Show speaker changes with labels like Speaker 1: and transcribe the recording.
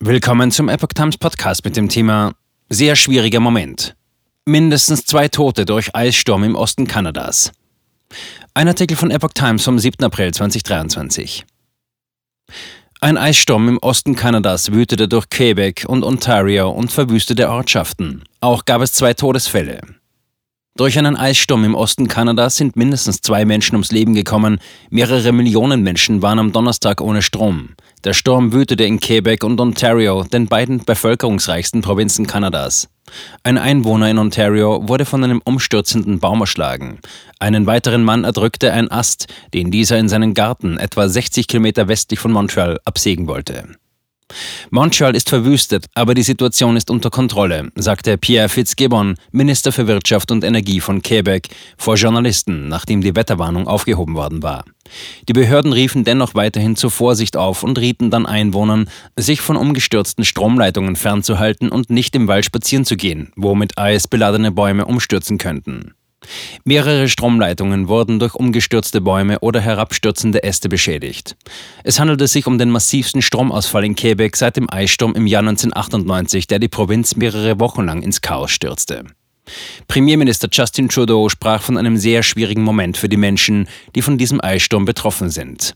Speaker 1: Willkommen zum Epoch Times Podcast mit dem Thema Sehr schwieriger Moment. Mindestens zwei Tote durch Eissturm im Osten Kanadas. Ein Artikel von Epoch Times vom 7. April 2023. Ein Eissturm im Osten Kanadas wütete durch Quebec und Ontario und verwüstete Ortschaften. Auch gab es zwei Todesfälle. Durch einen Eissturm im Osten Kanadas sind mindestens zwei Menschen ums Leben gekommen. Mehrere Millionen Menschen waren am Donnerstag ohne Strom. Der Sturm wütete in Quebec und Ontario, den beiden bevölkerungsreichsten Provinzen Kanadas. Ein Einwohner in Ontario wurde von einem umstürzenden Baum erschlagen. Einen weiteren Mann erdrückte ein Ast, den dieser in seinen Garten etwa 60 Kilometer westlich von Montreal absägen wollte. Montreal ist verwüstet, aber die Situation ist unter Kontrolle, sagte Pierre Fitzgibbon, Minister für Wirtschaft und Energie von Quebec, vor Journalisten, nachdem die Wetterwarnung aufgehoben worden war. Die Behörden riefen dennoch weiterhin zur Vorsicht auf und rieten dann Einwohnern, sich von umgestürzten Stromleitungen fernzuhalten und nicht im Wald spazieren zu gehen, wo mit Eis beladene Bäume umstürzen könnten. Mehrere Stromleitungen wurden durch umgestürzte Bäume oder herabstürzende Äste beschädigt. Es handelte sich um den massivsten Stromausfall in Quebec seit dem Eissturm im Jahr 1998, der die Provinz mehrere Wochen lang ins Chaos stürzte. Premierminister Justin Trudeau sprach von einem sehr schwierigen Moment für die Menschen, die von diesem Eissturm betroffen sind.